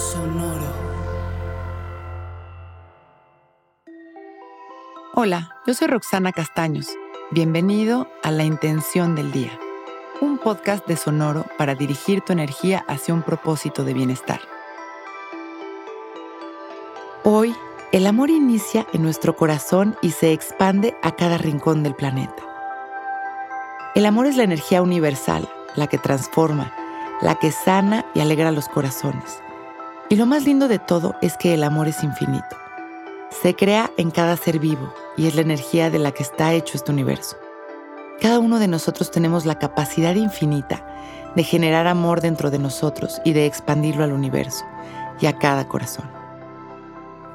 Sonoro. Hola, yo soy Roxana Castaños. Bienvenido a La Intención del Día, un podcast de Sonoro para dirigir tu energía hacia un propósito de bienestar. Hoy, el amor inicia en nuestro corazón y se expande a cada rincón del planeta. El amor es la energía universal, la que transforma, la que sana y alegra los corazones. Y lo más lindo de todo es que el amor es infinito. Se crea en cada ser vivo y es la energía de la que está hecho este universo. Cada uno de nosotros tenemos la capacidad infinita de generar amor dentro de nosotros y de expandirlo al universo y a cada corazón.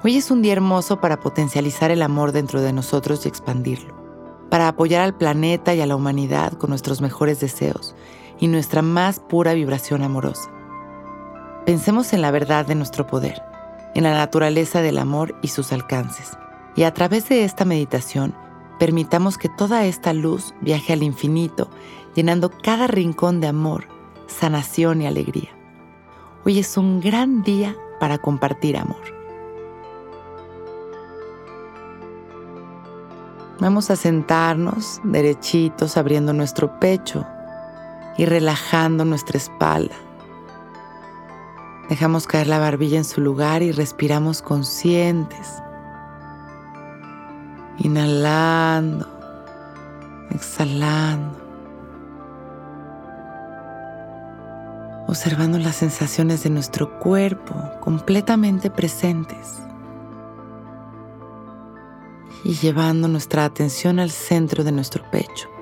Hoy es un día hermoso para potencializar el amor dentro de nosotros y expandirlo, para apoyar al planeta y a la humanidad con nuestros mejores deseos y nuestra más pura vibración amorosa. Pensemos en la verdad de nuestro poder, en la naturaleza del amor y sus alcances, y a través de esta meditación permitamos que toda esta luz viaje al infinito, llenando cada rincón de amor, sanación y alegría. Hoy es un gran día para compartir amor. Vamos a sentarnos derechitos abriendo nuestro pecho y relajando nuestra espalda. Dejamos caer la barbilla en su lugar y respiramos conscientes. Inhalando, exhalando. Observando las sensaciones de nuestro cuerpo completamente presentes. Y llevando nuestra atención al centro de nuestro pecho.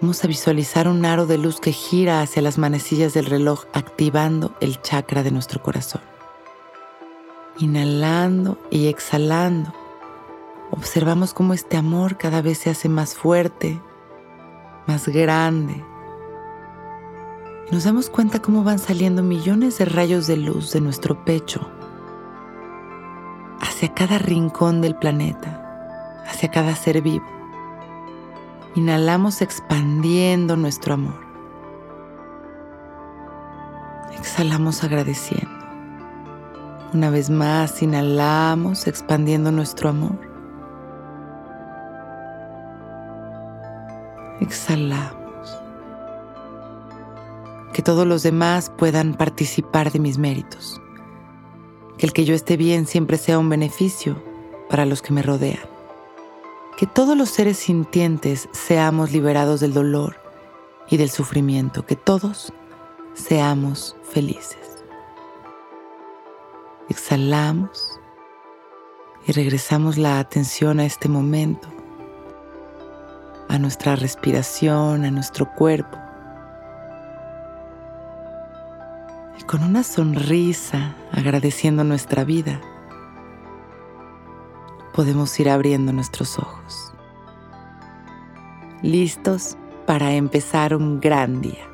Vamos a visualizar un aro de luz que gira hacia las manecillas del reloj activando el chakra de nuestro corazón. Inhalando y exhalando, observamos cómo este amor cada vez se hace más fuerte, más grande. Y nos damos cuenta cómo van saliendo millones de rayos de luz de nuestro pecho hacia cada rincón del planeta, hacia cada ser vivo. Inhalamos expandiendo nuestro amor. Exhalamos agradeciendo. Una vez más, inhalamos expandiendo nuestro amor. Exhalamos. Que todos los demás puedan participar de mis méritos. Que el que yo esté bien siempre sea un beneficio para los que me rodean que todos los seres sintientes seamos liberados del dolor y del sufrimiento, que todos seamos felices. Exhalamos y regresamos la atención a este momento, a nuestra respiración, a nuestro cuerpo. Y con una sonrisa agradeciendo nuestra vida podemos ir abriendo nuestros ojos. Listos para empezar un gran día.